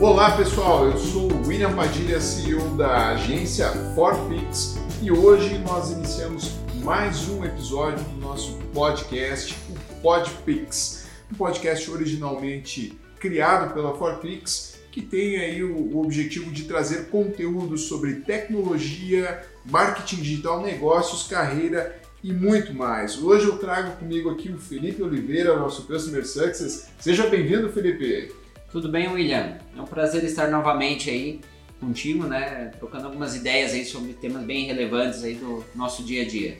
Olá pessoal, eu sou William Padilha, CEO da agência Forfix e hoje nós iniciamos mais um episódio do nosso podcast, o Podpix, um podcast originalmente criado pela Forfix que tem aí o, objetivo de trazer conteúdo sobre tecnologia, marketing digital, negócios, carreira e muito mais. Hoje eu trago comigo aqui o Felipe Oliveira, nosso Customer Success. Seja bem-vindo, Felipe. Tudo bem, William? É um prazer estar novamente aí contigo, né? Trocando algumas ideias aí sobre temas bem relevantes aí do nosso dia a dia.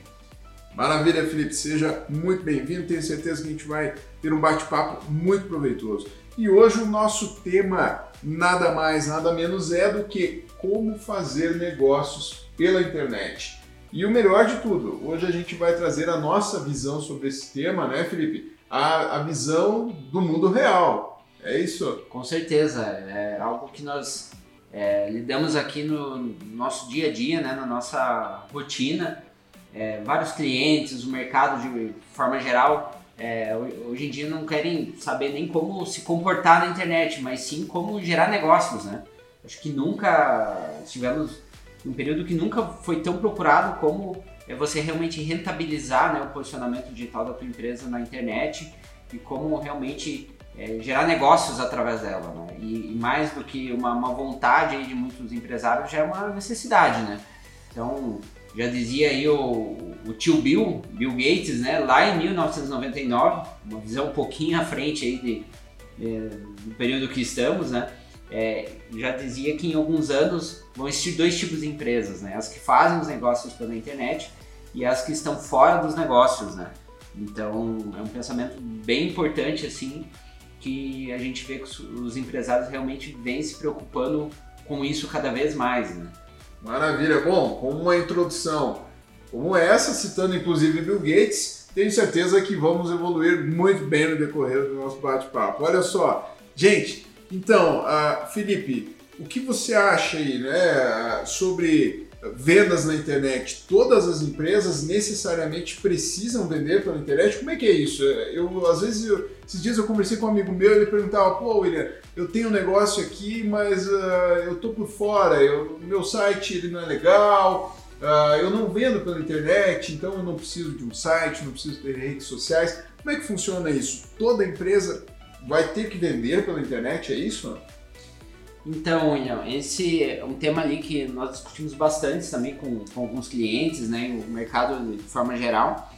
Maravilha, Felipe. Seja muito bem-vindo. Tenho certeza que a gente vai ter um bate-papo muito proveitoso. E hoje o nosso tema nada mais, nada menos é do que como fazer negócios pela internet. E o melhor de tudo, hoje a gente vai trazer a nossa visão sobre esse tema, né, Felipe? A, a visão do mundo real. É isso? Com certeza. É algo que nós é, lidamos aqui no nosso dia a dia, né, na nossa rotina. É, vários clientes, o mercado de forma geral, é, hoje em dia não querem saber nem como se comportar na internet, mas sim como gerar negócios, né? Acho que nunca tivemos um período que nunca foi tão procurado como é você realmente rentabilizar né, o posicionamento digital da tua empresa na internet e como realmente é, gerar negócios através dela. Né? E, e, mais do que uma, uma vontade de muitos empresários, já é uma necessidade. Né? Então, já dizia aí o, o tio Bill, Bill Gates, né, lá em 1999, uma visão um pouquinho à frente aí de, de, do período que estamos, né? é, já dizia que em alguns anos vão existir dois tipos de empresas, né? As que fazem os negócios pela internet e as que estão fora dos negócios, né? Então é um pensamento bem importante assim que a gente vê que os empresários realmente vêm se preocupando com isso cada vez mais, né? Maravilha. Bom, como uma introdução como essa, citando inclusive Bill Gates, tenho certeza que vamos evoluir muito bem no decorrer do nosso bate-papo. Olha só, gente, então, uh, Felipe, o que você acha aí, né, sobre vendas na internet? Todas as empresas necessariamente precisam vender pela internet? Como é que é isso? Eu, às vezes, eu, esses dias eu conversei com um amigo meu, ele perguntava, pô, William, eu tenho um negócio aqui, mas uh, eu tô por fora, eu, meu site ele não é legal, uh, eu não vendo pela internet, então eu não preciso de um site, não preciso ter redes sociais. Como é que funciona isso? Toda empresa vai ter que vender pela internet, é isso? Então, William, esse é um tema ali que nós discutimos bastante também com, com alguns clientes, né, o mercado de forma geral,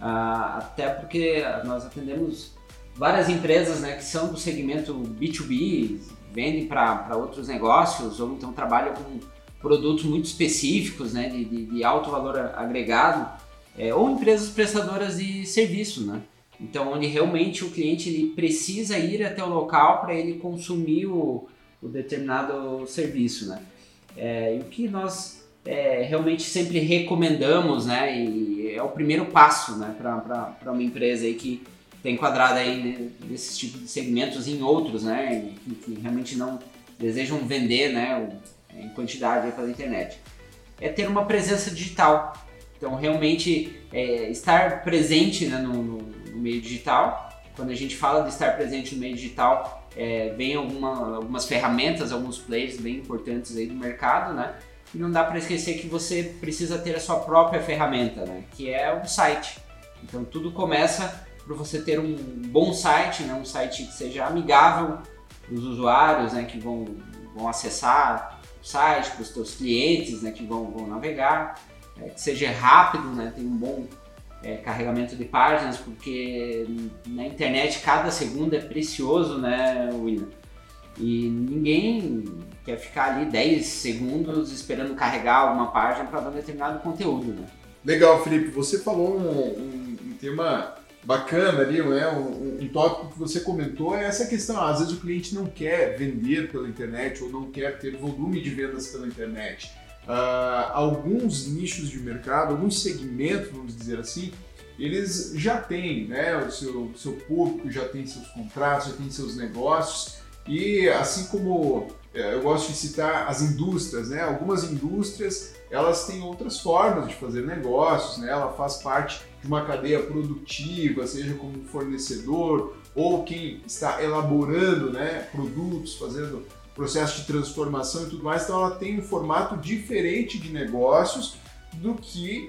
uh, até porque nós atendemos várias empresas né, que são do segmento B2B, vendem para outros negócios ou então trabalham com produtos muito específicos né, de, de, de alto valor agregado, é, ou empresas prestadoras de serviço, né? Então, onde realmente o cliente ele precisa ir até o local para ele consumir o, o, determinado serviço, né? É, e o que nós é, realmente sempre recomendamos, né? E é o primeiro passo, né? Para uma empresa aí que está enquadrada aí nesses tipos de segmentos em outros, né? Que, que, realmente não desejam vender, né? Em quantidade pela internet. É ter uma presença digital. Então, realmente, é, estar presente né, no, no no meio digital. Quando a gente fala de estar presente no meio digital, é, vem alguma, algumas ferramentas, alguns players bem importantes aí do mercado, né? E não dá para esquecer que você precisa ter a sua própria ferramenta, né? Que é um site. Então tudo começa por você ter um bom site, né? Um site que seja amigável para os usuários, né? Que vão, vão acessar o site, para os seus clientes, né? Que vão, vão navegar, é, que seja rápido, né? Tem um bom é, carregamento de páginas, porque na internet cada segundo é precioso, né, William? E ninguém quer ficar ali 10 segundos esperando carregar alguma página para dar determinado conteúdo, né? Legal, Felipe. Você falou um, um, um tema bacana ali, né? Um, um, tópico que você comentou é essa questão. Às vezes o cliente não quer vender pela internet ou não quer ter volume de vendas pela internet uh, alguns nichos de mercado, alguns segmentos, vamos dizer assim, eles já têm, né, o seu, seu público já tem seus contratos, já tem seus negócios. E assim como eh, eu gosto de citar as indústrias, né, algumas indústrias elas têm outras formas de fazer negócios, né, ela faz parte de uma cadeia produtiva, seja como fornecedor ou quem está elaborando, né, produtos, fazendo processo de transformação e tudo mais, então ela tem um formato diferente de negócios do que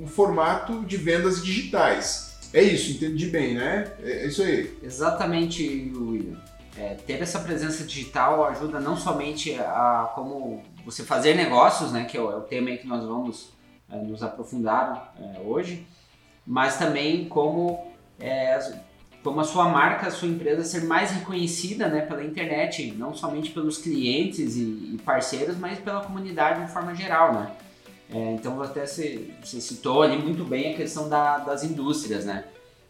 o formato de vendas digitais. É isso, entendi bem, né? É, é isso aí. Exatamente, William. É, ter essa presença digital ajuda não somente a como você fazer negócios, né, que é o, é tema que nós vamos é, nos aprofundar é, hoje, mas também como é, como a sua marca, a sua empresa ser mais reconhecida né, pela internet, não somente pelos clientes e, e parceiros, mas pela comunidade de forma geral, né? É, então até você, você, citou ali muito bem a questão da, das indústrias, né?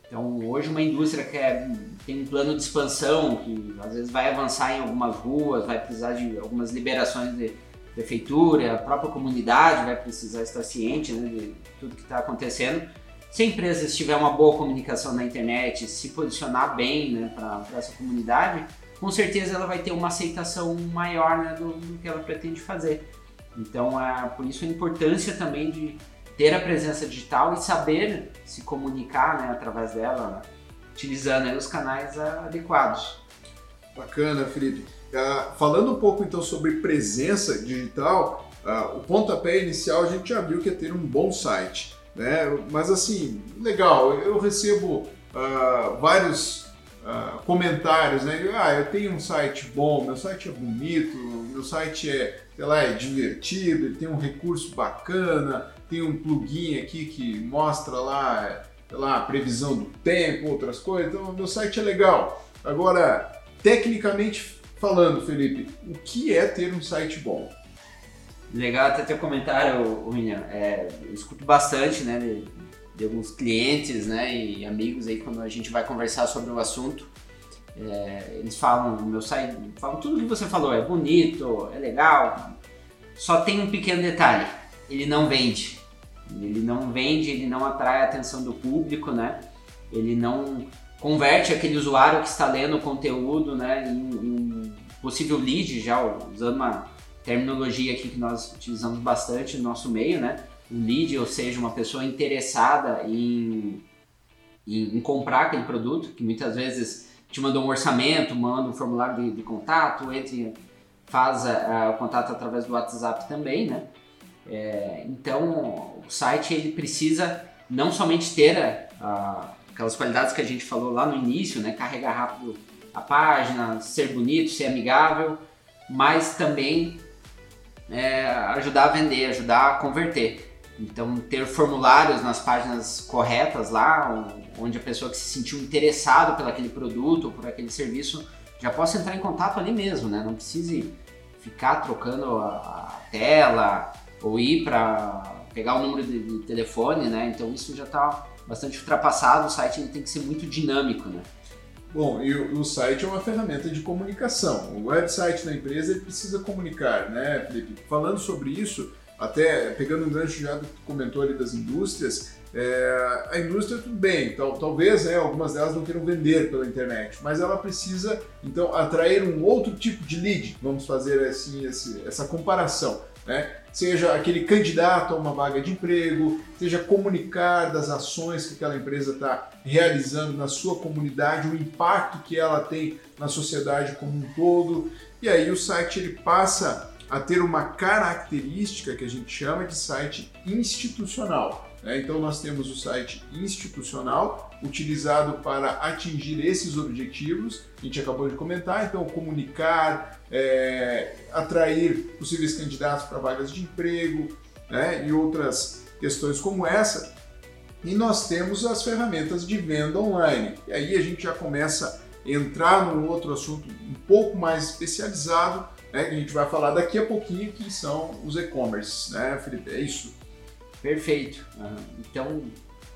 Então hoje uma indústria que é, tem um plano de expansão, que às vezes vai avançar em algumas ruas, vai precisar de algumas liberações de prefeitura, a própria comunidade vai precisar estar ciente né, de tudo que está acontecendo se a empresa tiver uma boa comunicação na internet, se posicionar bem né, para essa comunidade, com certeza ela vai ter uma aceitação maior né, do, do, que ela pretende fazer. Então, é por isso a importância também de ter a presença digital e saber se comunicar né, através dela, utilizando os canais adequados. Bacana, Felipe. Uh, falando um pouco então sobre presença digital, uh, o pontapé inicial a gente já viu que é ter um bom site. Né? Mas assim, legal, eu recebo uh, vários uh, comentários, né? Ah, eu tenho um site bom, meu site é bonito, meu site é, sei lá, é divertido, ele tem um recurso bacana, tem um plugin aqui que mostra lá, sei lá, a previsão do tempo, outras coisas, então meu site é legal. Agora, tecnicamente falando, Felipe, o que é ter um site bom? Legal até teu comentário, William. É, eu escuto bastante, né, de, de, alguns clientes, né, e amigos aí quando a gente vai conversar sobre o assunto. É, eles falam, meu site, falam tudo que você falou, é bonito, é legal. Só tem um pequeno detalhe, ele não vende. Ele não vende, ele não atrai a atenção do público, né? Ele não converte aquele usuário que está lendo o conteúdo, né, em, em possível lead, já usando uma terminologia aqui que nós utilizamos bastante no nosso meio, né? Um lead, ou seja, uma pessoa interessada em, em, em comprar aquele produto, que muitas vezes te manda um orçamento, manda um formulário de, de contato, entre, faz uh, o contato através do WhatsApp também, né? É, então, o site ele precisa não somente ter uh, aquelas qualidades que a gente falou lá no início, né? Carregar rápido a página, ser bonito, ser amigável, mas também é, ajudar a vender, ajudar a converter. Então, ter formulários nas páginas corretas lá, onde a pessoa que se sentiu interessado pelo aquele produto, por aquele serviço, já possa entrar em contato ali mesmo, né? Não precise ficar trocando a, tela ou ir para pegar o número de, telefone, né? Então, isso já está bastante ultrapassado. O site tem que ser muito dinâmico, né? Bom, e o, o, site é uma ferramenta de comunicação. O website da empresa ele precisa comunicar, né, Felipe? Falando sobre isso, até pegando um gancho já que comentou ali das indústrias, é, a indústria tudo bem, tal, talvez né, algumas delas não queiram vender pela internet, mas ela precisa então atrair um outro tipo de lead, vamos fazer assim esse, essa comparação né? Seja aquele candidato a uma vaga de emprego, seja comunicar das ações que aquela empresa está realizando na sua comunidade, o impacto que ela tem na sociedade como um todo. E aí o site ele passa a ter uma característica que a gente chama de site institucional. Né? Então nós temos o site institucional utilizado para atingir esses objetivos, a gente acabou de comentar, então comunicar, é, atrair possíveis candidatos para vagas de emprego né? e outras questões como essa. E nós temos as ferramentas de venda online. E aí a gente já começa a entrar num outro assunto um pouco mais especializado, né, que a gente vai falar daqui a pouquinho, que são os e-commerce, né, Felipe? É isso. Perfeito. Então,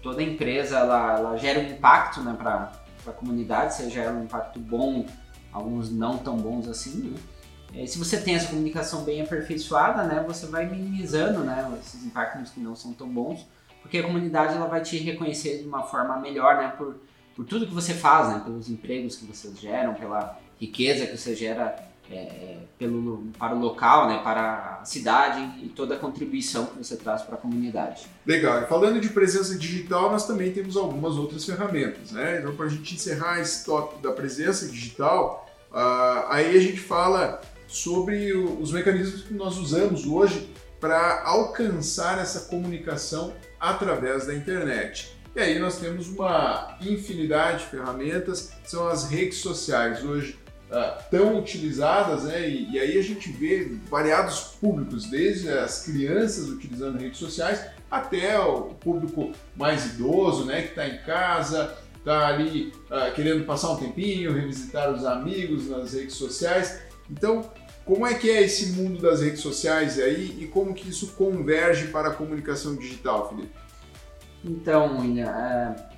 toda empresa ela, ela gera um impacto né, para a comunidade, seja ela um impacto bom, alguns não tão bons assim. Né? se você tem essa comunicação bem aperfeiçoada, né, você vai minimizando né, esses impactos que não são tão bons, porque a comunidade ela vai te reconhecer de uma forma melhor né, por, por tudo que você faz, né, pelos empregos que vocês geram, pela riqueza que você gera é, pelo, para o local, né, para a cidade e toda a contribuição que você traz para a comunidade. Legal. E falando de presença digital, nós também temos algumas outras ferramentas. Né? Então, para a gente encerrar esse tópico da presença digital, uh, aí a gente fala sobre os mecanismos que nós usamos hoje para alcançar essa comunicação através da internet. E aí nós temos uma infinidade de ferramentas, são as redes sociais hoje uh, tão utilizadas, né? E, e, aí a gente vê variados públicos, desde as crianças utilizando redes sociais até o público mais idoso, né? Que está em casa, está ali uh, querendo passar um tempinho, revisitar os amigos nas redes sociais. Então, como é que é esse mundo das redes sociais aí e como que isso converge para a comunicação digital, Felipe? Então, William, é,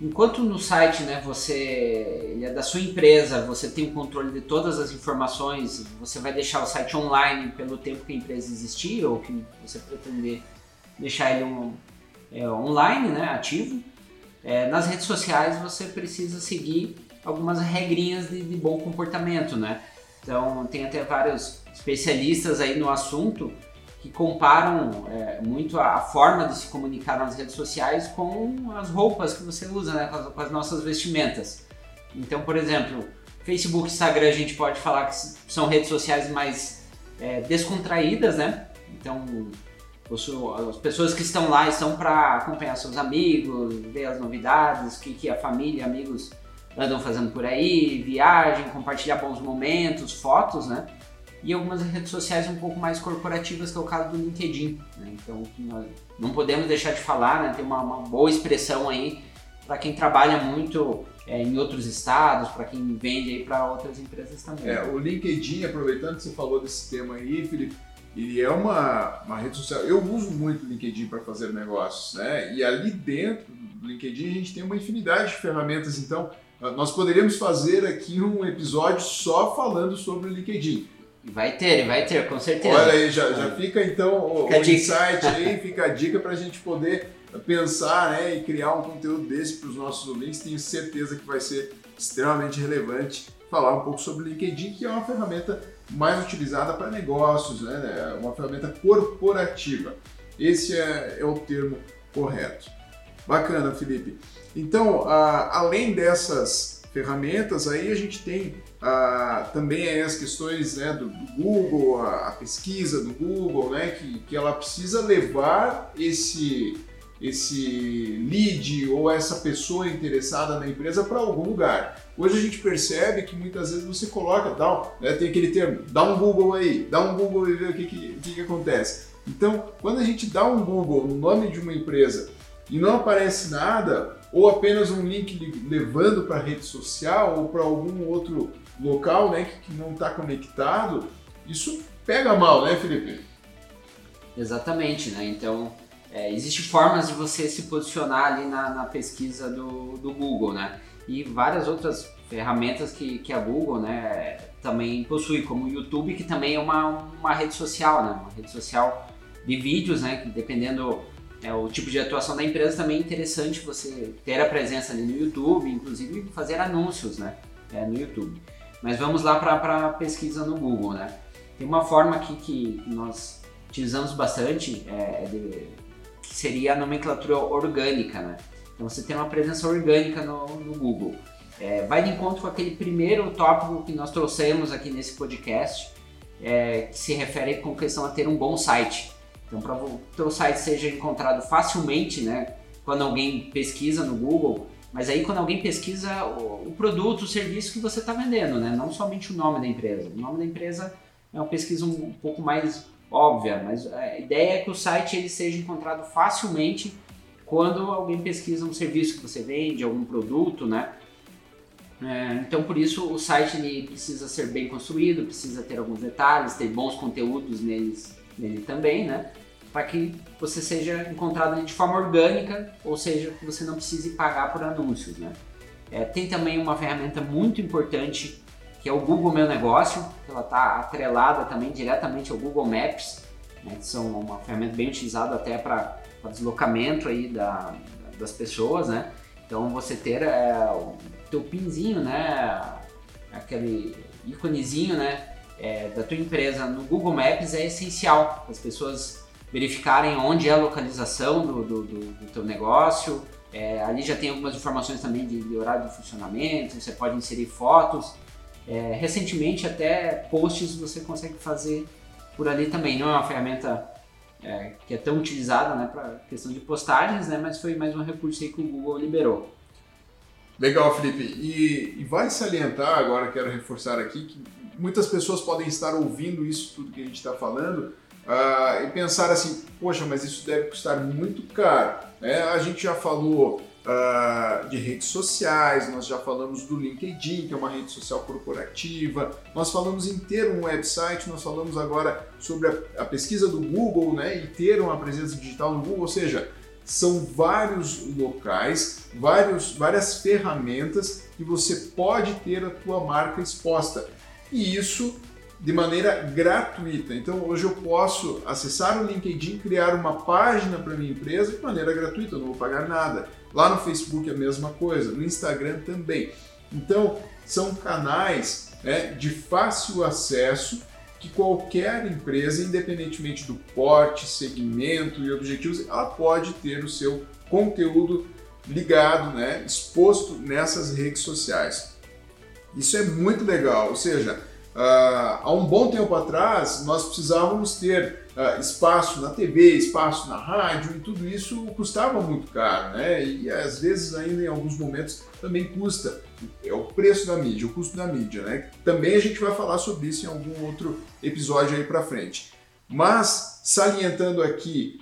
enquanto no site, né, você é da sua empresa, você tem o controle de todas as informações, você vai deixar o site online pelo tempo que a empresa existir ou que você pretender deixar ele um, é, online, né, ativo. É, nas redes sociais você precisa seguir algumas regrinhas de, de bom comportamento, né? Então tem até vários especialistas aí no assunto que comparam é, muito a, forma de se comunicar nas redes sociais com as roupas que você usa, né, com as, com as nossas vestimentas. Então, por exemplo, Facebook Instagram a gente pode falar que são redes sociais mais é, descontraídas, né? Então, as pessoas que estão lá estão para acompanhar seus amigos, ver as novidades, o que, que a família, amigos andam fazendo por aí, viagem, compartilhar bons momentos, fotos, né? E algumas redes sociais um pouco mais corporativas, que é o caso do LinkedIn. Né? Então, não podemos deixar de falar, né? tem uma, uma boa expressão aí para quem trabalha muito é, em outros estados, para quem vende para outras empresas também. É, o LinkedIn, aproveitando que você falou desse tema aí, Felipe, ele é uma, uma rede social. Eu uso muito o LinkedIn para fazer negócios, né? E ali dentro do LinkedIn a gente tem uma infinidade de ferramentas. Então, nós poderíamos fazer aqui um episódio só falando sobre o LinkedIn. Vai ter, vai ter, com certeza. Olha aí, já, já fica então fica o, o insight aí, fica a dica para a gente poder pensar né, e criar um conteúdo desse para os nossos ouvintes. Tenho certeza que vai ser extremamente relevante falar um pouco sobre o LinkedIn, que é uma ferramenta mais utilizada para negócios, né, uma ferramenta corporativa. Esse é, é o termo correto. Bacana, Felipe. Então, a, além dessas ferramentas, aí a gente tem ah, também as questões né, do, do, Google, a, a, pesquisa do Google, né, que, que ela precisa levar esse, esse lead ou essa pessoa interessada na empresa para algum lugar. Hoje a gente percebe que muitas vezes você coloca, dá, né, tem aquele termo, dá um Google aí, dá um Google e vê o que, que, que, que acontece. Então, quando a gente dá um Google no nome de uma empresa e não aparece nada, ou apenas um link levando para a rede social ou para algum outro local né, que, que não está conectado, isso pega mal, né, Felipe? Exatamente, né? Então, é, existem formas de você se posicionar ali na, na pesquisa do, do Google, né? E várias outras ferramentas que, que a Google, né, também possui, como o YouTube, que também é uma, uma rede social, né? Uma rede social de vídeos, né? Que dependendo é, o tipo de atuação da empresa também é interessante você ter a presença ali no YouTube, inclusive fazer anúncios, né? É, no YouTube. Mas vamos lá para a pesquisa no Google, né? Tem uma forma aqui que nós utilizamos bastante, é, é, de, que seria a nomenclatura orgânica, né? Então você tem uma presença orgânica no, no Google. É, vai de encontro com aquele primeiro tópico que nós trouxemos aqui nesse podcast, é, que se refere com questão a ter um bom site. Então, para o teu site seja encontrado facilmente, né, quando alguém pesquisa no Google, mas aí quando alguém pesquisa o, o produto, o serviço que você está vendendo, né? Não somente o nome da empresa. O nome da empresa é uma pesquisa um, um pouco mais óbvia, mas a ideia é que o site ele seja encontrado facilmente quando alguém pesquisa um serviço que você vende, algum produto, né? É, então por isso o site ele precisa ser bem construído, precisa ter alguns detalhes, ter bons conteúdos neles, nele também, né? para que você seja encontrado de forma orgânica, ou seja, que você não precise pagar por anúncios. Né? É, tem também uma ferramenta muito importante que é o Google Meu Negócio, que ela está atrelada também diretamente ao Google Maps, né, que são uma ferramenta bem utilizada até para deslocamento aí da, das pessoas, né? Então você ter é, o teu pinzinho, né? Aquele íconezinho, né? É, da tua empresa no Google Maps é essencial. As pessoas verificarem onde é a localização do, do, do, do teu negócio. É, ali já tem algumas informações também de, de, horário de funcionamento, você pode inserir fotos. É, recentemente até posts você consegue fazer por ali também. Não é uma ferramenta é, que é tão utilizada né, para questão de postagens, né, mas foi mais um recurso aí que o Google liberou. Legal, Felipe. E, e vai salientar, agora quero reforçar aqui, que muitas pessoas podem estar ouvindo isso tudo que a gente está falando uh, e pensar assim, poxa, mas isso deve custar muito caro. É, a gente já falou uh, de redes sociais, nós já falamos do LinkedIn, que é uma rede social corporativa, nós falamos em ter um website, nós falamos agora sobre a, a pesquisa do Google né, e ter uma presença digital no Google, ou seja, são vários locais, vários, várias ferramentas que você pode ter a tua marca exposta. E isso de maneira gratuita. Então hoje eu posso acessar o LinkedIn, criar uma página para minha empresa de maneira gratuita, eu não vou pagar nada. Lá no Facebook é a mesma coisa, no Instagram também. Então são canais né, de fácil acesso que qualquer empresa, independentemente do porte, segmento e objetivos, ela pode ter o seu conteúdo ligado, né, exposto nessas redes sociais. Isso é muito legal, ou seja, Uh, há um bom tempo atrás, nós precisávamos ter uh, espaço na TV, espaço na rádio, e tudo isso custava muito caro, né? E às vezes, ainda em alguns momentos, também custa. É o preço da mídia, o custo da mídia, né? Também a gente vai falar sobre isso em algum outro episódio aí para frente. Mas, salientando aqui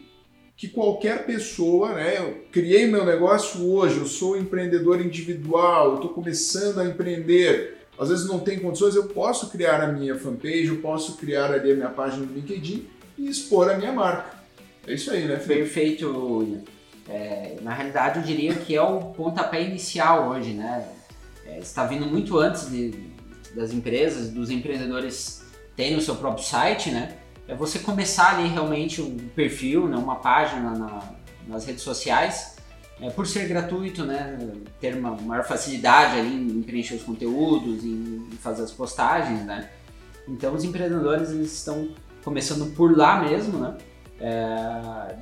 que qualquer pessoa, né? Eu criei meu negócio hoje, eu sou empreendedor individual, eu estou começando a empreender às vezes não tem condições, eu posso criar a minha fanpage, eu posso criar ali a minha página no LinkedIn e expor a minha marca. É isso aí, né, Felipe? Perfeito, é, na realidade, eu diria que é o pontapé inicial hoje, né? É, está vindo muito antes de, das empresas, dos empreendedores terem o seu próprio site, né? É você começar ali realmente um perfil, né? uma página na, nas redes sociais é, por ser gratuito, né, ter uma maior facilidade ali em preencher os conteúdos, em, fazer as postagens, né. Então os empreendedores eles estão começando por lá mesmo, né, é,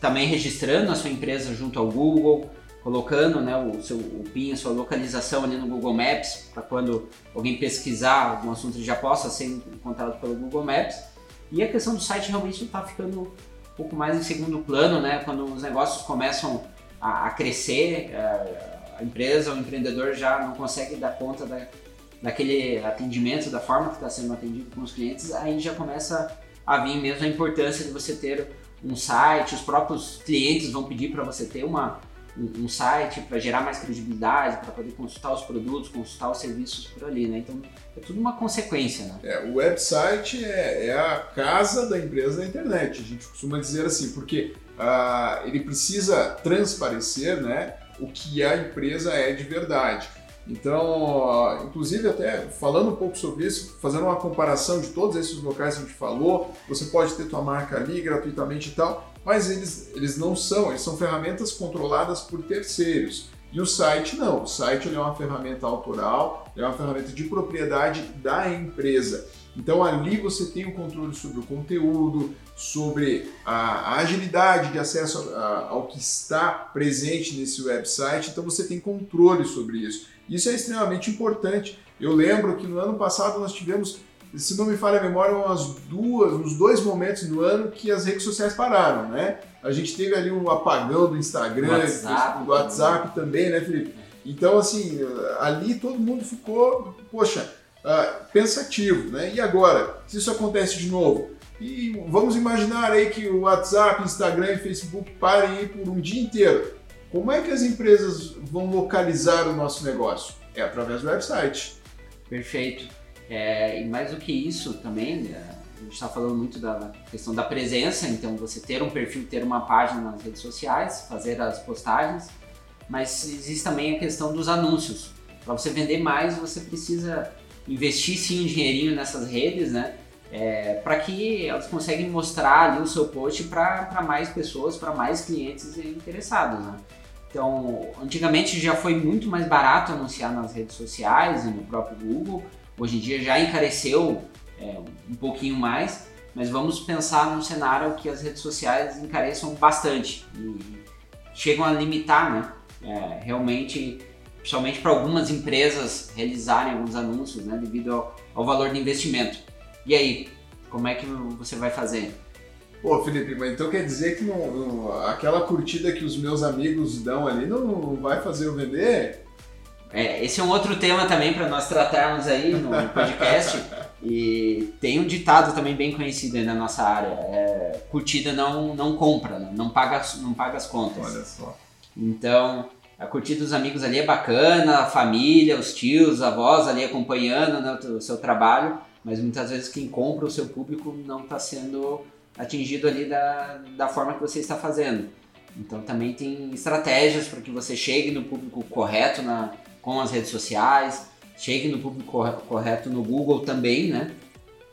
também registrando a sua empresa junto ao Google, colocando né, o seu o PIN, a sua localização ali no Google Maps, para quando alguém pesquisar algum assunto já possa ser encontrado pelo Google Maps. E a questão do site realmente está ficando um pouco mais em segundo plano, né? Quando os negócios começam a, a crescer, a, é, a, empresa, o empreendedor já não consegue dar conta da, daquele atendimento, da forma que está sendo atendido com os clientes, aí já começa a vir mesmo a importância de você ter um site, os próprios clientes vão pedir para você ter uma, um, um site para gerar mais credibilidade, para poder consultar os produtos, consultar os serviços por ali, né? Então é tudo uma consequência, né? É, o website é, é a casa da empresa da internet, a gente costuma dizer assim, porque uh, ele precisa transparecer né, o que a empresa é de verdade. Então, uh, inclusive até falando um pouco sobre isso, fazendo uma comparação de todos esses locais que a gente falou, você pode ter tua marca ali gratuitamente e tal, mas eles, eles não são, eles são ferramentas controladas por terceiros. E o site não, o site é uma ferramenta autoral, é uma ferramenta de propriedade da empresa. Então ali você tem o controle sobre o conteúdo, sobre a, agilidade de acesso ao que está presente nesse website, então você tem controle sobre isso. Isso é extremamente importante. Eu lembro que no ano passado nós tivemos, se não me falha a memória, umas duas, uns dois momentos no ano que as redes sociais pararam, né? A gente teve ali um apagão do Instagram, do WhatsApp, do WhatsApp também, né, Felipe? Então, assim, ali todo mundo ficou, poxa, uh, pensativo, né? E agora, se isso acontece de novo? E vamos imaginar aí que o WhatsApp, Instagram e Facebook parem aí por um dia inteiro. Como é que as empresas vão localizar o nosso negócio? É através do website. Perfeito. É, e mais do que isso também, é, a gente está falando muito da questão da presença, então você ter um perfil, ter uma página nas redes sociais, fazer as postagens, mas existe também a questão dos anúncios. Para você vender mais, você precisa investir sim um dinheirinho nessas redes, né? É, para que elas conseguem mostrar ali o seu post para mais pessoas, para mais clientes interessados, né? Então, antigamente já foi muito mais barato anunciar nas redes sociais e no próprio Google. Hoje em dia já encareceu é, um pouquinho mais, mas vamos pensar num cenário que as redes sociais encareçam bastante e chegam a limitar, né? É, realmente principalmente para algumas empresas realizarem alguns anúncios, né, devido ao, ao valor de investimento. E aí, como é que você vai fazer? Pô, Felipe, mas então quer dizer que não, não, aquela curtida que os meus amigos dão ali não, não vai fazer eu vender? É, esse é um outro tema também para nós tratarmos aí no podcast. e tem um ditado também bem conhecido aí na nossa área: é, curtida não, não compra, né? não, paga, não paga as contas. Olha só. Então, a curtida dos amigos ali é bacana, a família, os tios, a avós ali acompanhando né, o seu trabalho, mas muitas vezes quem compra o seu público não está sendo atingido ali da, da forma que você está fazendo. Então também tem estratégias para que você chegue no público correto na, com as redes sociais, chegue no público correto no Google também, né?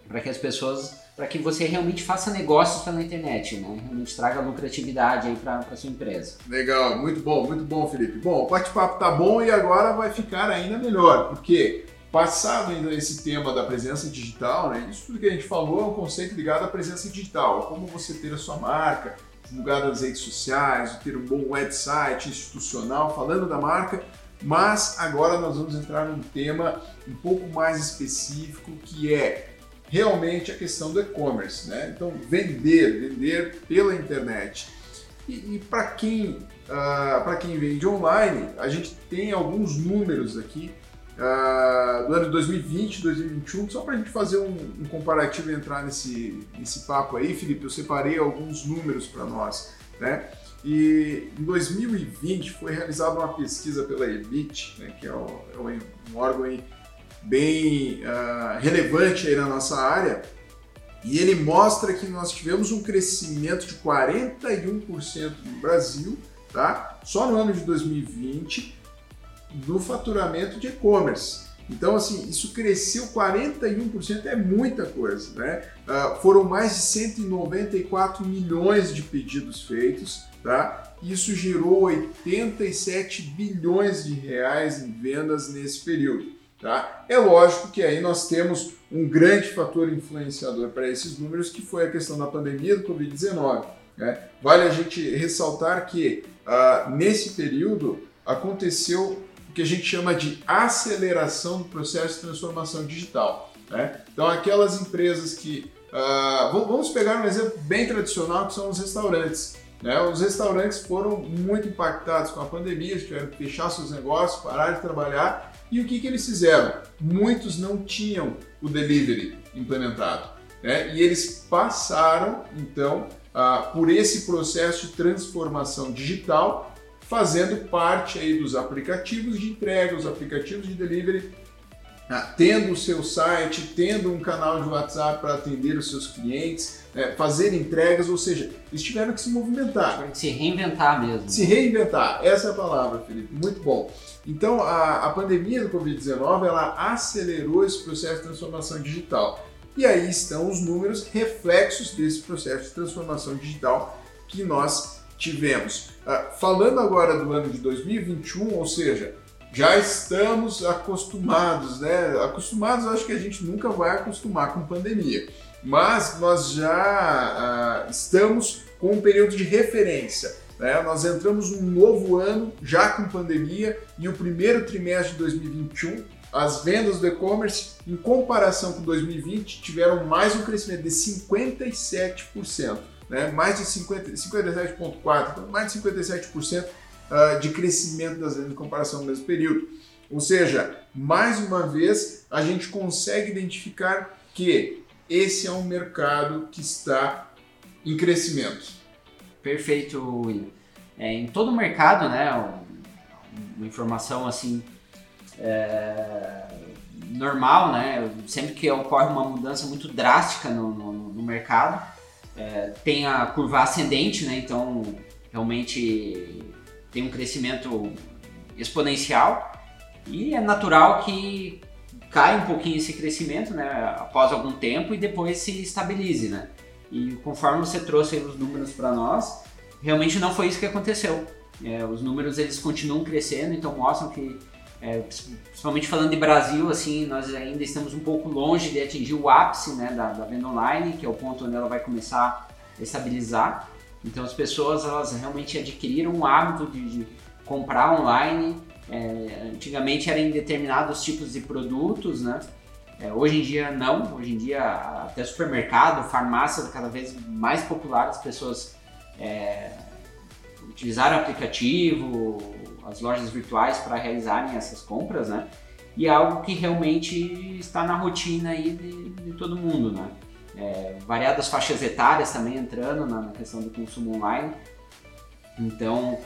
Para que as pessoas, para que você realmente faça negócios pela internet, né? Realmente traga lucratividade aí para sua empresa. Legal, muito bom, muito bom, Felipe. Bom, o bate-papo tá bom e agora vai ficar ainda melhor, porque Passado ainda esse tema da presença digital, né, isso tudo que a gente falou é um conceito ligado à presença digital, como você ter a sua marca, divulgada nas redes sociais, ter um bom website institucional falando da marca, mas agora nós vamos entrar num tema um pouco mais específico que é realmente a questão do e-commerce, né? Então vender, vender pela internet. E, e para quem, uh, para quem vende online, a gente tem alguns números aqui uh, do ano de 2020, 2021, só para a gente fazer um, um, comparativo e entrar nesse, nesse papo aí, Felipe, eu separei alguns números para nós, né? E em 2020 foi realizada uma pesquisa pela EBIT, né, que é, é um órgão bem uh, relevante aí na nossa área, e ele mostra que nós tivemos um crescimento de 41% no Brasil, tá? Só no ano de 2020, do faturamento de e-commerce. Então, assim, isso cresceu 41%, é muita coisa, né? Uh, foram mais de 194 milhões de pedidos feitos, tá? Isso gerou 87 bilhões de reais em vendas nesse período, tá? É lógico que aí nós temos um grande fator influenciador para esses números, que foi a questão da pandemia do Covid-19. Né? Vale a gente ressaltar que uh, nesse período aconteceu o que a gente chama de aceleração do processo de transformação digital. Né? Então, aquelas empresas que. Uh, vamos pegar um exemplo bem tradicional que são os restaurantes. Né? Os restaurantes foram muito impactados com a pandemia, tiveram que fechar seus negócios, parar de trabalhar. E o que, que eles fizeram? Muitos não tinham o delivery implementado. Né? E eles passaram, então, por esse processo de transformação digital fazendo parte aí dos aplicativos de entrega, os aplicativos de delivery, tendo o seu site, tendo um canal de WhatsApp para atender os seus clientes, né, fazer entregas, ou seja, eles tiveram que se movimentar. Se reinventar mesmo. Se reinventar, essa é a palavra, Felipe, muito bom. Então, a, a pandemia do Covid-19, ela acelerou esse processo de transformação digital. E aí estão os números reflexos desse processo de transformação digital que nós tivemos. Uh, falando agora do ano de 2021, ou seja, já estamos acostumados, né? Acostumados, acho que a gente nunca vai acostumar com pandemia, mas nós já uh, estamos com um período de referência. Né? Nós entramos num novo ano já com pandemia e o primeiro trimestre de 2021 as vendas do e-commerce, em comparação com 2020, tiveram mais um crescimento de 57% né? mais de 57,4%, então mais de 57% ah, de crescimento das vendas em comparação ao mesmo período. Ou seja, mais uma vez, a gente consegue identificar que esse é um mercado que está em crescimento. Perfeito, William. É, em todo o mercado, né, uma informação assim é, normal, né, sempre que ocorre uma mudança muito drástica no, no, no mercado, é, tem a curva ascendente, né? Então realmente tem um crescimento exponencial e é natural que cai um pouquinho esse crescimento, né? Após algum tempo e depois se estabilize, né? E conforme você trouxe os números para nós, realmente não foi isso que aconteceu. É, os números eles continuam crescendo, então mostram que é, principalmente falando de Brasil, assim, nós ainda estamos um pouco longe de atingir o ápice né, da, da venda online, que é o ponto onde ela vai começar a estabilizar. Então as pessoas elas realmente adquiriram o hábito de, de comprar online É, antigamente era em determinados tipos de produtos, né? É, hoje em dia não, hoje em dia até supermercado, farmácia cada vez mais popular, as pessoas é, utilizaram aplicativo, as lojas virtuais para realizarem essas compras, né? E é algo que realmente está na rotina aí de, de todo mundo, né? É, variadas faixas etárias também entrando na, na questão do consumo online. Então,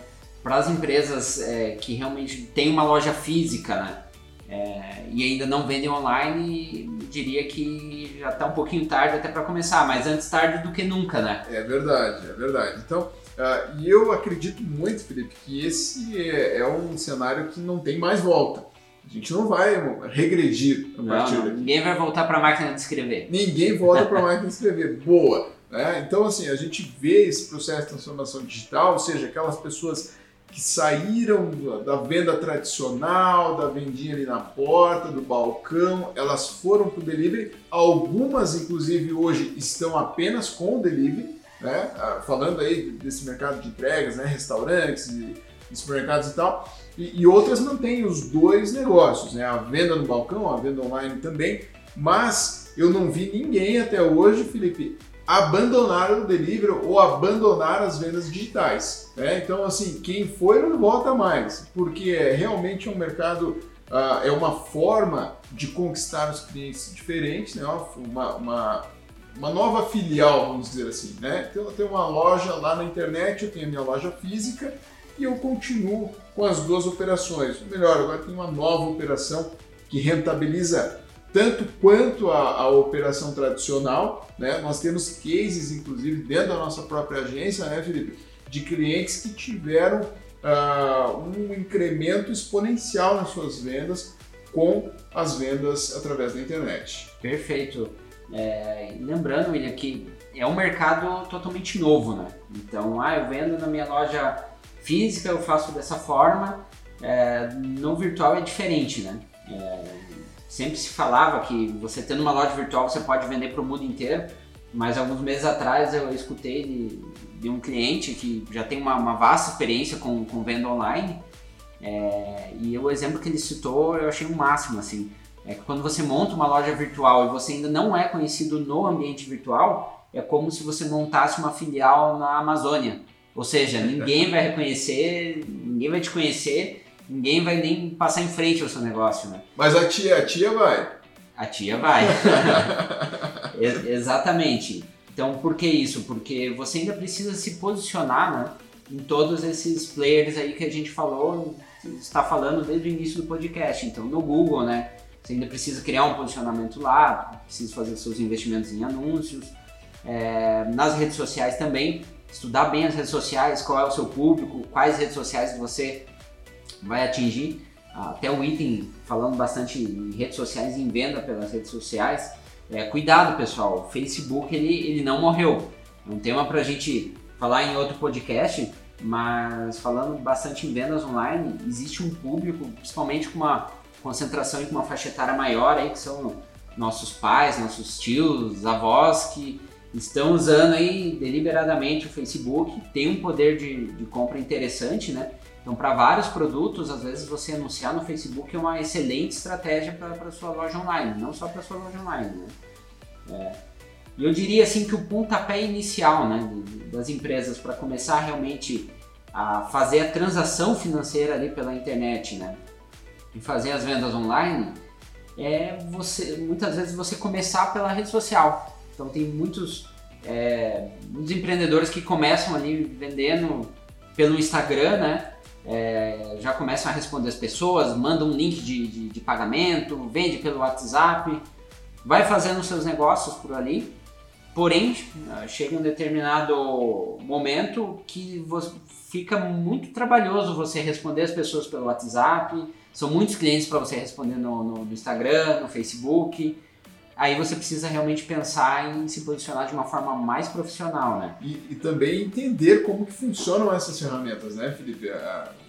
para as empresas é, que realmente têm uma loja física, né? É, e ainda não vendem online, diria que já está um pouquinho tarde até para começar, mas antes tarde do que nunca, né? É verdade, é verdade. Então, uh, e eu acredito muito, Felipe, que esse é, é, um cenário que não tem mais volta. A gente não vai regredir a partir daqui. Ninguém vai voltar para a máquina de escrever. Ninguém volta para a máquina de escrever. Boa! Né? Então, assim, a gente vê esse processo de transformação digital, ou seja, aquelas pessoas que saíram da venda tradicional, da vendinha ali na porta, do balcão, elas foram para o delivery. Algumas, inclusive, hoje estão apenas com o delivery, né? Ah, falando aí desse mercado de entregas, né? restaurantes, e supermercados e tal. E, e outras mantêm os dois negócios, né? a venda no balcão, a venda online também. Mas eu não vi ninguém até hoje, Felipe, abandonar o delivery ou abandonar as vendas digitais. Né? Então, assim, quem foi não volta mais, porque é realmente um mercado, uh, é uma forma de conquistar os clientes diferentes, né? uma, uma, uma nova filial, vamos dizer assim. Né? Então, eu tenho uma loja lá na internet, eu tenho a minha loja física e eu continuo com as duas operações. Melhor, agora tem uma nova operação que rentabiliza tanto quanto a, a, operação tradicional. Né? Nós temos cases, inclusive, dentro da nossa própria agência, né, Felipe, de clientes que tiveram uh, um incremento exponencial nas suas vendas com as vendas através da internet. Perfeito. É, lembrando, William, que é um mercado totalmente novo, né? Então, ah, eu vendo na minha loja física, eu faço dessa forma. É, no virtual é diferente, né? É, sempre se falava que você tendo uma loja virtual você pode vender para o mundo inteiro, mas alguns meses atrás eu escutei de, de um cliente que já tem uma, uma vasta experiência com, com venda online é, e o exemplo que ele citou eu achei o um máximo assim. É que quando você monta uma loja virtual e você ainda não é conhecido no ambiente virtual, é como se você montasse uma filial na Amazônia. Ou seja, ninguém vai reconhecer, ninguém vai te conhecer ninguém vai nem passar em frente ao seu negócio, né? Mas a tia, a tia vai. A tia vai. exatamente. Então, por que isso? Porque você ainda precisa se posicionar, né? Em todos esses players aí que a gente falou, está falando desde o início do podcast. Então, no Google, né? Você ainda precisa criar um posicionamento lá, precisa fazer seus investimentos em anúncios. É, nas redes sociais também, estudar bem as redes sociais, qual é o seu público, quais redes sociais você vai atingir até o item falando bastante em redes sociais, em venda pelas redes sociais. É, cuidado, pessoal, o Facebook ele, ele não morreu. É um tema para a gente falar em outro podcast, mas falando bastante em vendas online, existe um público, principalmente com uma concentração e com uma faixa etária maior aí, que são nossos pais, nossos tios, avós, que estão usando aí deliberadamente o Facebook, tem um poder de, de compra interessante, né? Então, para vários produtos, às vezes você anunciar no Facebook é uma excelente estratégia para a sua loja online, não só para sua loja online. Né? É. E eu diria assim que o pontapé inicial né, das empresas para começar realmente a fazer a transação financeira ali pela internet, né, e fazer as vendas online, é você muitas vezes você começar pela rede social. Então tem muitos, é, muitos empreendedores que começam ali vendendo pelo Instagram, né? é, já começam a responder as pessoas, mandam um link de, de, de, pagamento, vende pelo WhatsApp, vai fazendo seus negócios por ali. Porém, chega um determinado momento que fica muito trabalhoso você responder as pessoas pelo WhatsApp. São muitos clientes para você responder no, no, no Instagram, no Facebook aí você precisa realmente pensar em se posicionar de uma forma mais profissional, né? E, e também entender como que funcionam essas ferramentas, né, Felipe?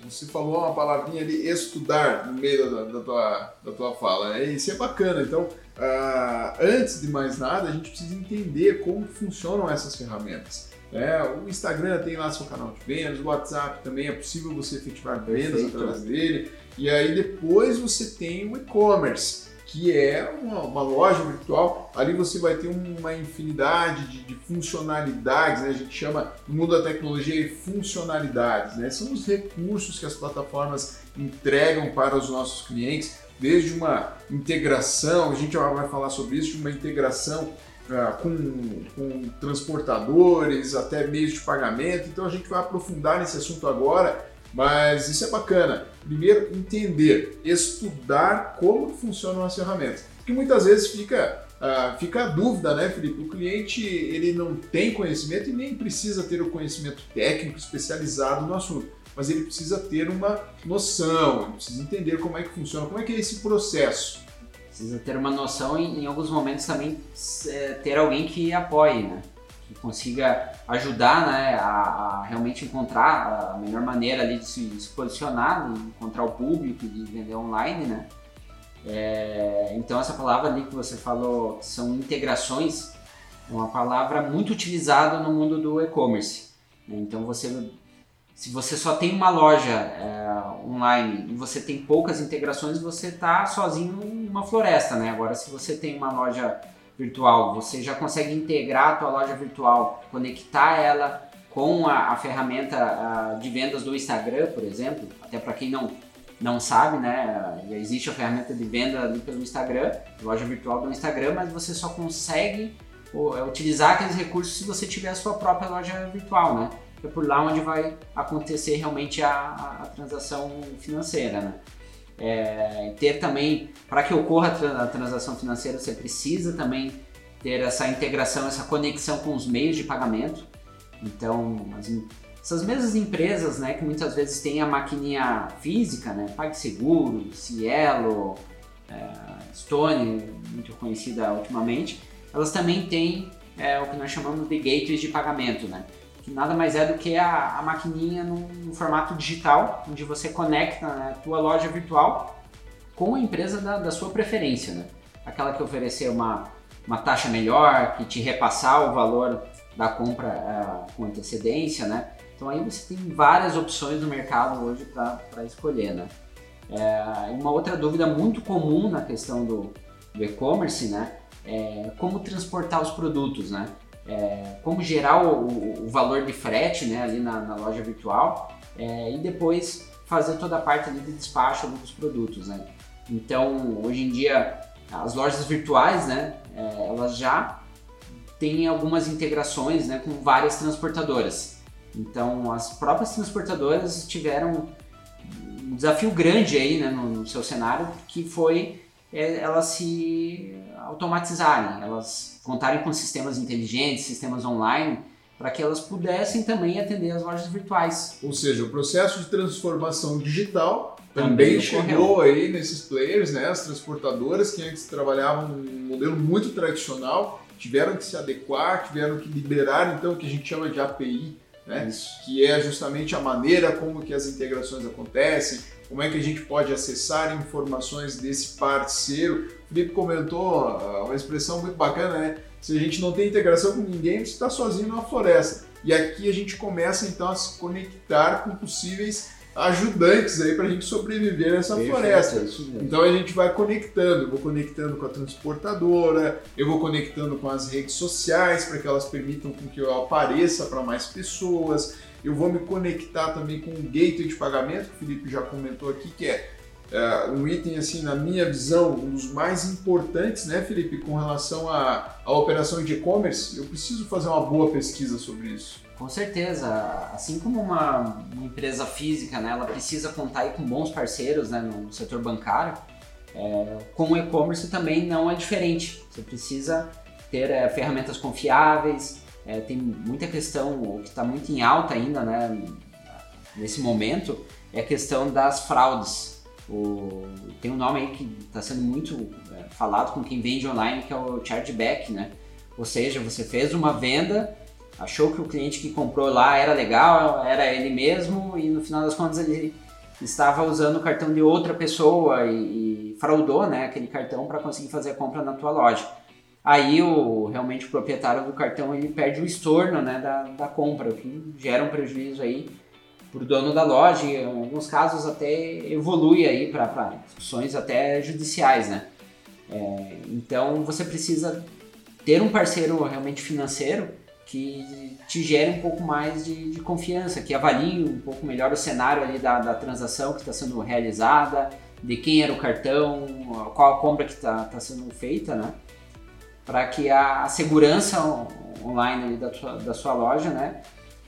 Você falou uma palavrinha ali, estudar, no meio da, da, tua, da tua fala, né? Isso é bacana. Então, uh, antes de mais nada, a gente precisa entender como funcionam essas ferramentas. É, o Instagram tem lá seu canal de vendas, o WhatsApp também é possível você efetivar vendas Perfeito. através dele. E aí depois você tem o e-commerce, que é uma, uma, loja virtual. Ali você vai ter uma infinidade de, de funcionalidades, né? a gente chama no mundo da tecnologia de funcionalidades. Né? São os recursos que as plataformas entregam para os nossos clientes, desde uma integração, a gente vai falar sobre isso, de uma integração uh, com, com transportadores, até meios de pagamento. Então a gente vai aprofundar nesse assunto agora mas isso é bacana. Primeiro, entender, estudar como funcionam as ferramentas. Porque muitas vezes fica, uh, fica a dúvida, né, Felipe? O cliente ele não tem conhecimento e nem precisa ter o conhecimento técnico especializado no assunto. Mas ele precisa ter uma noção, ele precisa entender como é que funciona, como é que é esse processo. Precisa ter uma noção e em alguns momentos também é, ter alguém que apoie, né? Que consiga ajudar né, a, a, realmente encontrar a melhor maneira ali de se, de se posicionar, de encontrar o público de vender online, né? É, então essa palavra ali que você falou, que são integrações, é uma palavra muito utilizada no mundo do e-commerce. Né? Então você, se você só tem uma loja é, online e você tem poucas integrações, você está sozinho numa floresta, né? Agora se você tem uma loja virtual, você já consegue integrar a tua loja virtual, conectar ela com a, a ferramenta a, de vendas do Instagram, por exemplo, até para quem não não sabe, né, já existe a ferramenta de venda ali pelo Instagram, loja virtual do Instagram, mas você só consegue é, utilizar aqueles recursos se você tiver a sua própria loja virtual, né? É por lá onde vai acontecer realmente a, a, a transação financeira, né? É, ter também, para que ocorra a transação financeira, você precisa também ter essa integração, essa conexão com os meios de pagamento. Então, as, essas mesmas empresas, né, que muitas vezes têm a maquininha física, né, PagSeguro, Cielo, é, Stone, muito conhecida ultimamente, elas também têm é, o que nós chamamos de gateways de pagamento, né? Que nada mais é do que a, a maquininha num, formato digital, onde você conecta né, a tua loja virtual com a empresa da, da sua preferência, né? Aquela que oferecer uma, uma taxa melhor, que te repassar o valor da compra uh, com antecedência, né? Então aí você tem várias opções no mercado hoje para escolher, né? É, uma outra dúvida muito comum na questão do, do e-commerce, né? É como transportar os produtos, né? É, como gerar o, o, valor de frete né, ali na, na loja virtual é, e depois fazer toda a parte ali de despacho dos produtos. Né? Então, hoje em dia, as lojas virtuais, né, é, elas já têm algumas integrações né, com várias transportadoras. Então, as próprias transportadoras tiveram um desafio grande aí né, no, no seu cenário, que foi é, elas se automatizarem, elas contarem com sistemas inteligentes, sistemas online, para que elas pudessem também atender as lojas virtuais. Ou seja, o processo de transformação digital também, também chegou aí nesses players, né? As transportadoras que antes trabalhavam um modelo muito tradicional tiveram que se adequar, tiveram que liberar então o que a gente chama de API, né? Que é justamente a maneira como que as integrações acontecem, como é que a gente pode acessar informações desse parceiro. Felipe comentou uma expressão muito bacana, né? Se a gente não tem integração com ninguém, você está sozinho na floresta. E aqui a gente começa então a se conectar com possíveis ajudantes aí para a gente sobreviver nessa Perfeito, floresta. É então a gente vai conectando, eu vou conectando com a transportadora, eu vou conectando com as redes sociais para que elas permitam que eu apareça para mais pessoas, eu vou me conectar também com o gateway de pagamento, que o Felipe já comentou aqui, que é uh, um item, assim, na minha visão, um dos mais importantes, né, Felipe, com relação à operação de e-commerce. Eu preciso fazer uma boa pesquisa sobre isso. Com certeza, assim como uma, uma empresa física, né, ela precisa contar com bons parceiros né, no setor bancário, é, com o e-commerce também não é diferente. Você precisa ter é, ferramentas confiáveis, é, tem muita questão, o que está muito em alta ainda, né, nesse momento, é a questão das fraudes. O, tem um nome aí que está sendo muito é, falado com quem vende online, que é o chargeback, né? Ou seja, você fez uma venda, achou que o cliente que comprou lá era legal, era ele mesmo, e no final das contas ele estava usando o cartão de outra pessoa e, e fraudou né, aquele cartão para conseguir fazer a compra na tua loja. aí o realmente o proprietário do cartão ele perde o estorno né, da, da compra, o que gera um prejuízo aí o dono da loja em alguns casos até evolui aí para discussões até judiciais, né? É, então você precisa ter um parceiro realmente financeiro que te gere um pouco mais de, de, confiança, que avalie um pouco melhor o cenário ali da, da transação que está sendo realizada, de quem era o cartão, qual a compra que está tá sendo feita, né? Para que a, a, segurança online da, sua, da sua loja, né?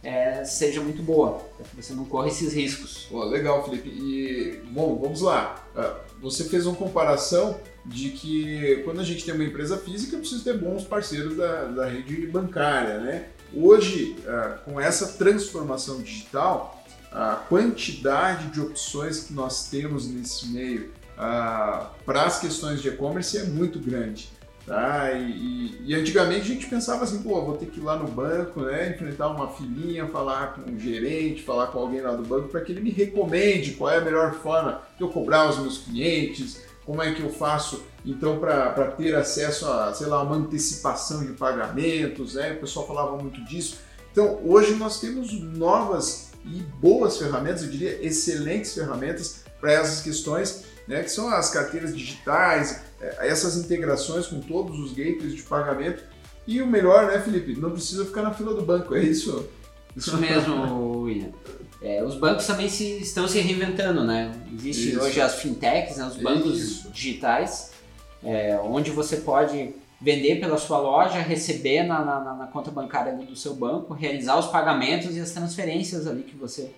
É, seja muito boa, para que você não corra esses riscos. Pô, legal, Felipe. E, bom, vamos lá. Ah, você fez uma comparação de que quando a gente tem uma empresa física, precisa ter bons parceiros da, da rede bancária, né? Hoje, ah, com essa transformação digital, a quantidade de opções que nós temos nesse meio ah, para as questões de e-commerce é muito grande. Tá? E, e, antigamente a gente pensava assim, pô, vou ter que ir lá no banco, né, enfrentar uma filinha, falar com um gerente, falar com alguém lá do banco para que ele me recomende qual é a melhor forma de eu cobrar os meus clientes, como é que eu faço então para ter acesso a, sei lá, uma antecipação de pagamentos, né? O pessoal falava muito disso. Então, hoje nós temos novas e boas ferramentas, eu diria excelentes ferramentas para essas questões, né, que são as carteiras digitais, é, essas integrações com todos os gateways de pagamento. E o melhor, né, Felipe? Não precisa ficar na fila do banco, é isso? Isso mesmo, William. É, os bancos também se, estão se reinventando, né? Existem hoje as fintechs, né, os bancos isso. digitais, é, onde você pode vender pela sua loja, receber na, na, na, conta bancária do seu banco, realizar os pagamentos e as transferências ali que você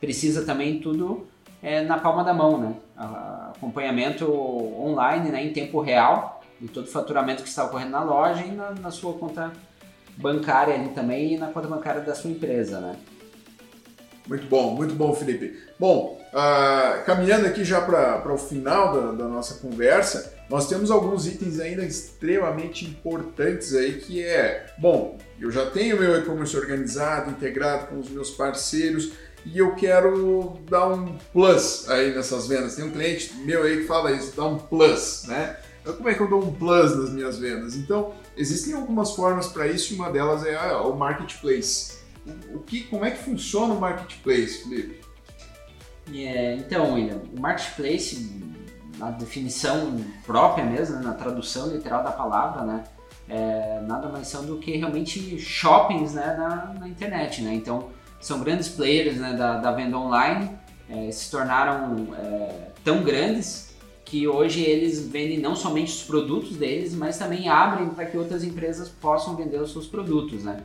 precisa também, tudo é, na palma da mão, né? acompanhamento online, né, em tempo real, de todo o faturamento que está ocorrendo na loja e na, na sua conta bancária ali também e na conta bancária da sua empresa, né? Muito bom, muito bom, Felipe. Bom, uh, caminhando aqui já para o final da, da, nossa conversa, nós temos alguns itens ainda extremamente importantes aí que é, bom, eu já tenho meu e-commerce organizado, integrado com os meus parceiros e eu quero dar um plus aí nessas vendas. Tem um cliente meu aí que fala isso, dá um plus, né? Como é que eu dou um plus nas minhas vendas? Então, existem algumas formas para isso e uma delas é ah, o marketplace o que, como é que funciona o marketplace, Felipe? Yeah, então, William, o marketplace, na definição própria mesmo, né, na tradução literal da palavra, né, é, nada mais são do que realmente shoppings né, na, na internet. Né? Então, são grandes players né, da, da venda online, é, se tornaram é, tão grandes que hoje eles vendem não somente os produtos deles, mas também abrem para que outras empresas possam vender os seus produtos. Né?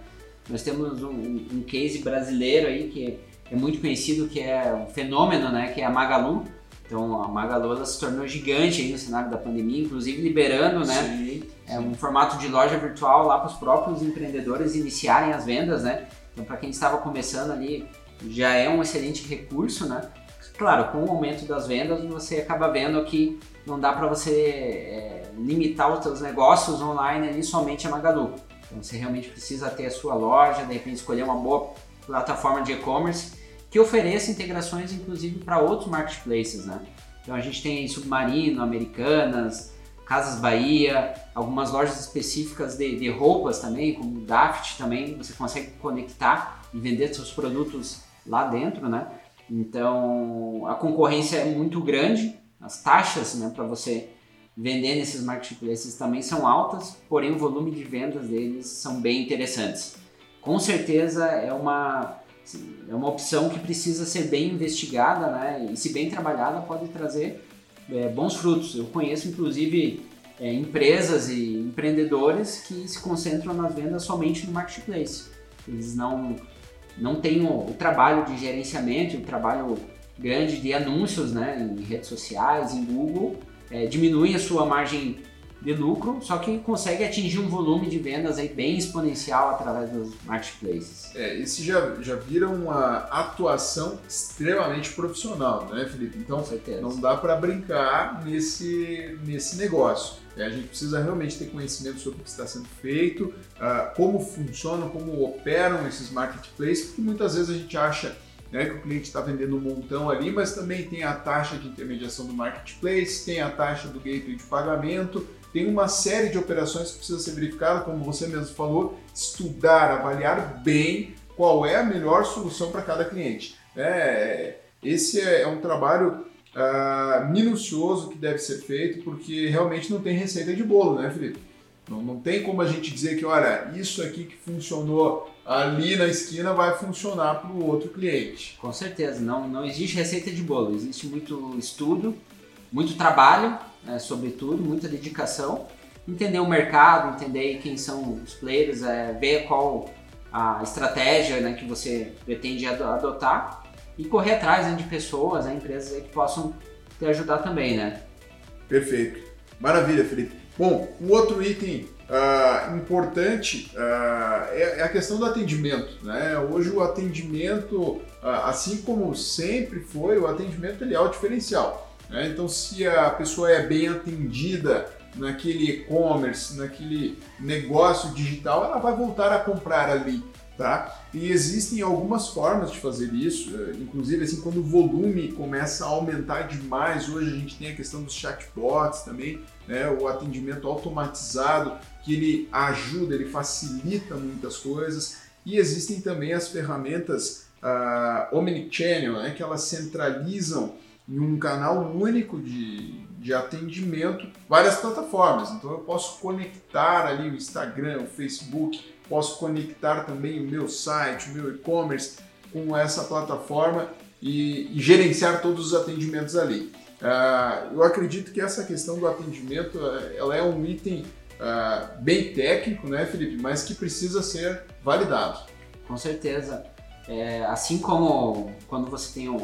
Nós temos um, um case brasileiro aí que é muito conhecido, que é um fenômeno, né, que é a Magalu. Então a Magalu se tornou gigante aí no cenário da pandemia, inclusive liberando, né, sim, é um formato de loja virtual lá para os próprios empreendedores iniciarem as vendas, né. Então para quem estava começando ali já é um excelente recurso, né. Claro, com o aumento das vendas você acaba vendo que não dá para você é, limitar os seus negócios online ali somente a Magalu. Então você realmente precisa ter a sua loja, de repente escolher uma boa plataforma de e-commerce que ofereça integrações inclusive para outros marketplaces, né? Então a gente tem Submarino, Americanas, Casas Bahia, algumas lojas específicas de, de roupas também, como Daft também, você consegue conectar e vender seus produtos lá dentro, né? Então a concorrência é muito grande, as taxas né, para você vender nesses marketplaces também são altas, porém o volume de vendas deles são bem interessantes. Com certeza é uma, é uma opção que precisa ser bem investigada, né? E se bem trabalhada pode trazer é, bons frutos. Eu conheço inclusive é, empresas e empreendedores que se concentram nas vendas somente no marketplace. Eles não não têm o, o trabalho de gerenciamento, o trabalho grande de anúncios, né, em redes sociais, em Google, é, diminuem a sua margem de lucro, só que consegue atingir um volume de vendas aí bem exponencial através dos marketplaces. É, esse já, já vira uma atuação extremamente profissional, né, Felipe? Então não dá para brincar nesse, nesse negócio. É, a gente precisa realmente ter conhecimento sobre o que está sendo feito, uh, como funcionam, como operam esses marketplaces, porque muitas vezes a gente acha né, que o cliente está vendendo um montão ali, mas também tem a taxa de intermediação do marketplace, tem a taxa do gateway de pagamento, tem uma série de operações que precisa ser verificada, como você mesmo falou, estudar, avaliar bem qual é a melhor solução para cada cliente. É, esse é, é um trabalho uh, minucioso que deve ser feito, porque realmente não tem receita de bolo, né, Felipe? Não, não tem como a gente dizer que, olha, isso aqui que funcionou ali na esquina vai funcionar para o outro cliente. Com certeza, não, não existe receita de bolo, existe muito estudo, muito trabalho, né, sobretudo, muita dedicação, entender o mercado, entender quem são os players, é, ver qual a estratégia né, que você pretende adotar e correr atrás né, de pessoas, né, empresas que possam te ajudar também, né? Perfeito. Maravilha, Felipe. Bom, um outro item uh, importante uh, é, a questão do atendimento. Né? Hoje o atendimento, uh, assim como sempre foi, o atendimento ele é o diferencial. Né? Então, se a pessoa é bem atendida naquele e-commerce, naquele negócio digital, ela vai voltar a comprar ali. Tá? E existem algumas formas de fazer isso, eh, inclusive assim quando o volume começa a aumentar demais, hoje a gente tem a questão dos chatbots também, né? o atendimento automatizado que ele ajuda, ele facilita muitas coisas e existem também as ferramentas uh, omnichannel, né? que elas centralizam em um canal único de, de atendimento várias plataformas. Então eu posso conectar ali o Instagram, o Facebook, posso conectar também o meu site, o meu e-commerce com essa plataforma e, e, gerenciar todos os atendimentos ali. Uh, eu acredito que essa questão do atendimento uh, ela é um item uh, bem técnico, né, Felipe, mas que precisa ser validado. Com certeza. É, assim como quando você tem um,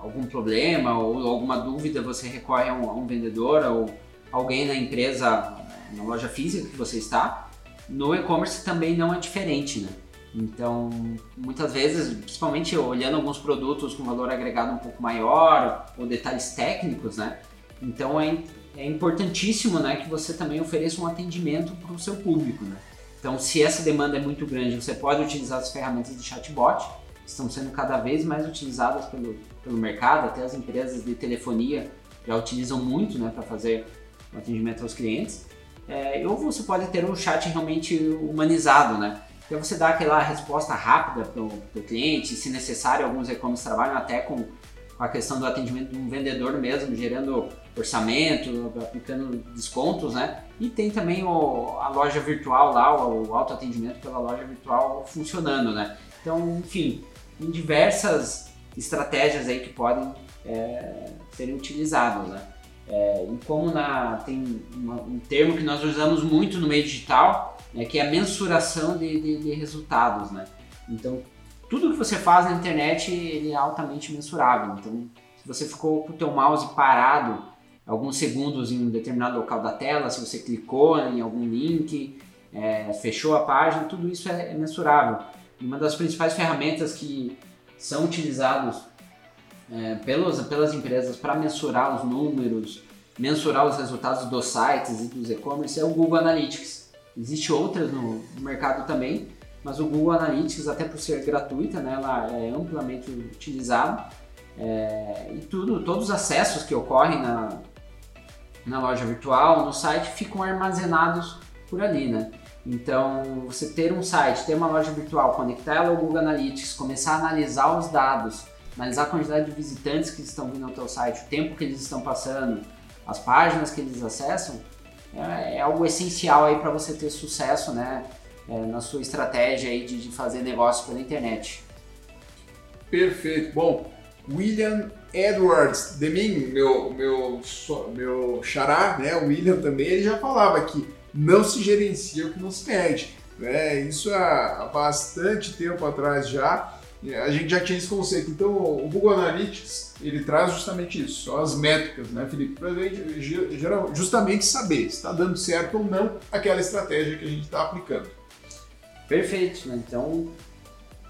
algum problema ou alguma dúvida, você recorre a um, a um vendedor ou alguém na empresa, na loja física que você está, no e-commerce também não é diferente, né? Então, muitas vezes, principalmente olhando alguns produtos com valor agregado um pouco maior ou detalhes técnicos, né? Então é, é importantíssimo, né, que você também ofereça um atendimento para o seu público, né? Então, se essa demanda é muito grande, você pode utilizar as ferramentas de chatbot, que estão sendo cada vez mais utilizadas pelo, pelo mercado, até as empresas de telefonia já utilizam muito, né, para fazer o atendimento aos clientes. É, ou você pode ter um chat realmente humanizado, né? Então você dá aquela resposta rápida para o cliente, se necessário, alguns e-commerce trabalham até com, com a questão do atendimento de um vendedor mesmo, gerando orçamento, aplicando descontos, né? E tem também o, a loja virtual lá, o, o autoatendimento pela loja virtual funcionando, né? Então, enfim, em diversas estratégias aí que podem é, utilizadas, né? É, e como na, tem uma, um termo que nós usamos muito no meio digital, né, que é a mensuração de, de, de, resultados, né? Então, tudo que você faz na internet ele é altamente mensurável. Então, se você ficou com o teu mouse parado alguns segundos em um determinado local da tela, se você clicou em algum link, é, fechou a página, tudo isso é, é mensurável. E uma das principais ferramentas que são utilizados é, pelas empresas para mensurar os números, mensurar os resultados dos sites e dos e-commerce é o Google Analytics. Existe outras no, no, mercado também, mas o Google Analytics, até por ser gratuita, né, ela é amplamente utilizada é, e tudo, todos os acessos que ocorrem na, na loja virtual, no site, ficam armazenados por ali, né? Então, você ter um site, ter uma loja virtual, conectar ela ao Google Analytics, começar a analisar os dados, analisar a quantidade de visitantes que estão vindo ao teu site, o tempo que eles estão passando, as páginas que eles acessam, é, é algo essencial aí para você ter sucesso, né, é, na sua estratégia aí de, de fazer negócio pela internet. Perfeito. Bom, William Edwards de mim, meu meu meu xará, né, o William também, ele já falava que não se gerencia o que não se mede. Né? Isso há bastante tempo atrás já a gente já tinha esse conceito. Então, o Google Analytics ele traz justamente isso, só as métricas, né, Felipe? Para justamente saber se está dando certo ou não aquela estratégia que a gente está aplicando. Perfeito. Né? Então,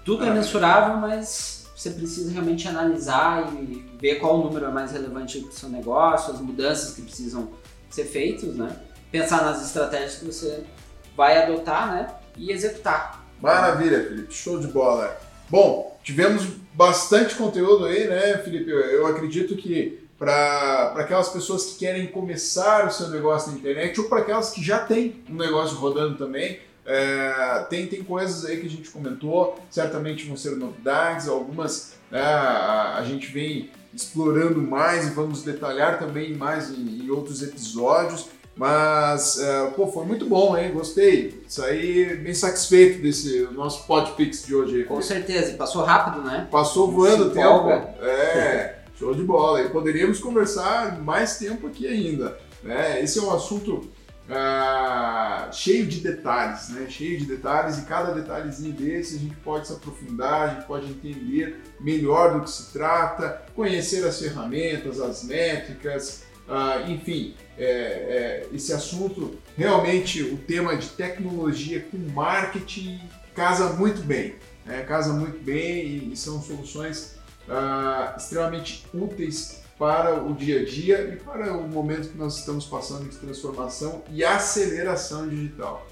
tudo é mensurável, mas você precisa realmente analisar e ver qual o número é mais relevante para o seu negócio, as mudanças que precisam ser feitas, né? Pensar nas estratégias que você vai adotar, né? E executar. Maravilha, Felipe. Show de bola. Bom, tivemos bastante conteúdo aí, né, Felipe? Eu, acredito que para aquelas pessoas que querem começar o seu negócio na internet ou para aquelas que já têm um negócio rodando também, é, tem, tem coisas aí que a gente comentou, certamente vão ser novidades, algumas né, a, a, gente vem explorando mais e vamos detalhar também mais em, em outros episódios. Mas, é, pô, foi muito bom, hein? Gostei. Saí bem satisfeito desse nosso podpix de hoje. Com certeza, passou rápido, né? Passou voando o tempo. É, show de bola. E poderíamos conversar mais tempo aqui ainda. Né? Esse é um assunto ah, cheio de detalhes, né? Cheio de detalhes e cada detalhezinho desse a gente pode se aprofundar, a gente pode entender melhor do que se trata, conhecer as ferramentas, as métricas, ah, enfim, é, é, esse assunto realmente o tema de tecnologia com marketing casa muito bem, né? casa muito bem e, e são soluções ah, extremamente úteis para o dia a dia e para o momento que nós estamos passando de transformação e aceleração digital.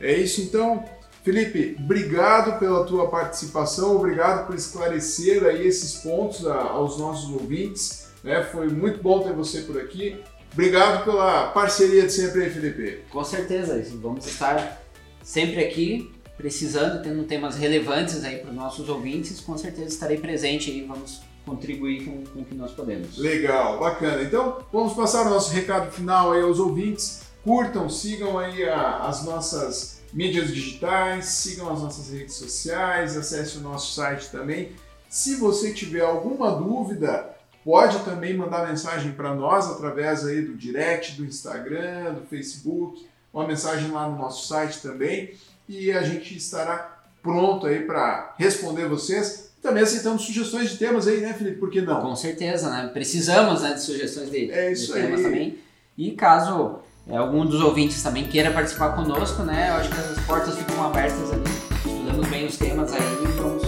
É isso então, Felipe, obrigado pela tua participação, obrigado por esclarecer aí esses pontos aos nossos ouvintes. Né? Foi muito bom ter você por aqui. Obrigado pela parceria de sempre aí, Felipe. Com certeza, vamos estar sempre aqui, precisando, tendo temas relevantes aí para os nossos ouvintes. Com certeza estarei presente aí, vamos contribuir com, com o que nós podemos. Legal, bacana. Então, vamos passar o nosso recado final aí aos ouvintes. Curtam, sigam aí a, as nossas mídias digitais, sigam as nossas redes sociais, acesse o nosso site também. Se você tiver alguma dúvida, pode também mandar mensagem para nós através aí do direct, do Instagram, do Facebook, uma mensagem lá no nosso site também e a gente estará pronto aí para responder vocês também aceitamos sugestões de temas aí, né, Felipe? Por que não? Com certeza, né? Precisamos né, de sugestões de, é isso de temas aí. também. E caso é, algum dos ouvintes também queira participar conosco, né? Eu acho que as portas ficam abertas ali. Estudamos bem os temas aí e vamos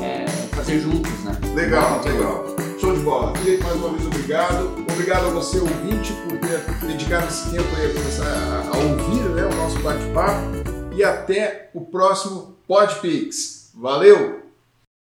é, fazer juntos, né? Legal, legal. De bola. Felipe, mais uma vez, obrigado. Obrigado a você, ouvinte, por ter dedicado esse tempo aí a começar a, a ouvir né, o nosso bate-papo. E até o próximo PodPix. Valeu!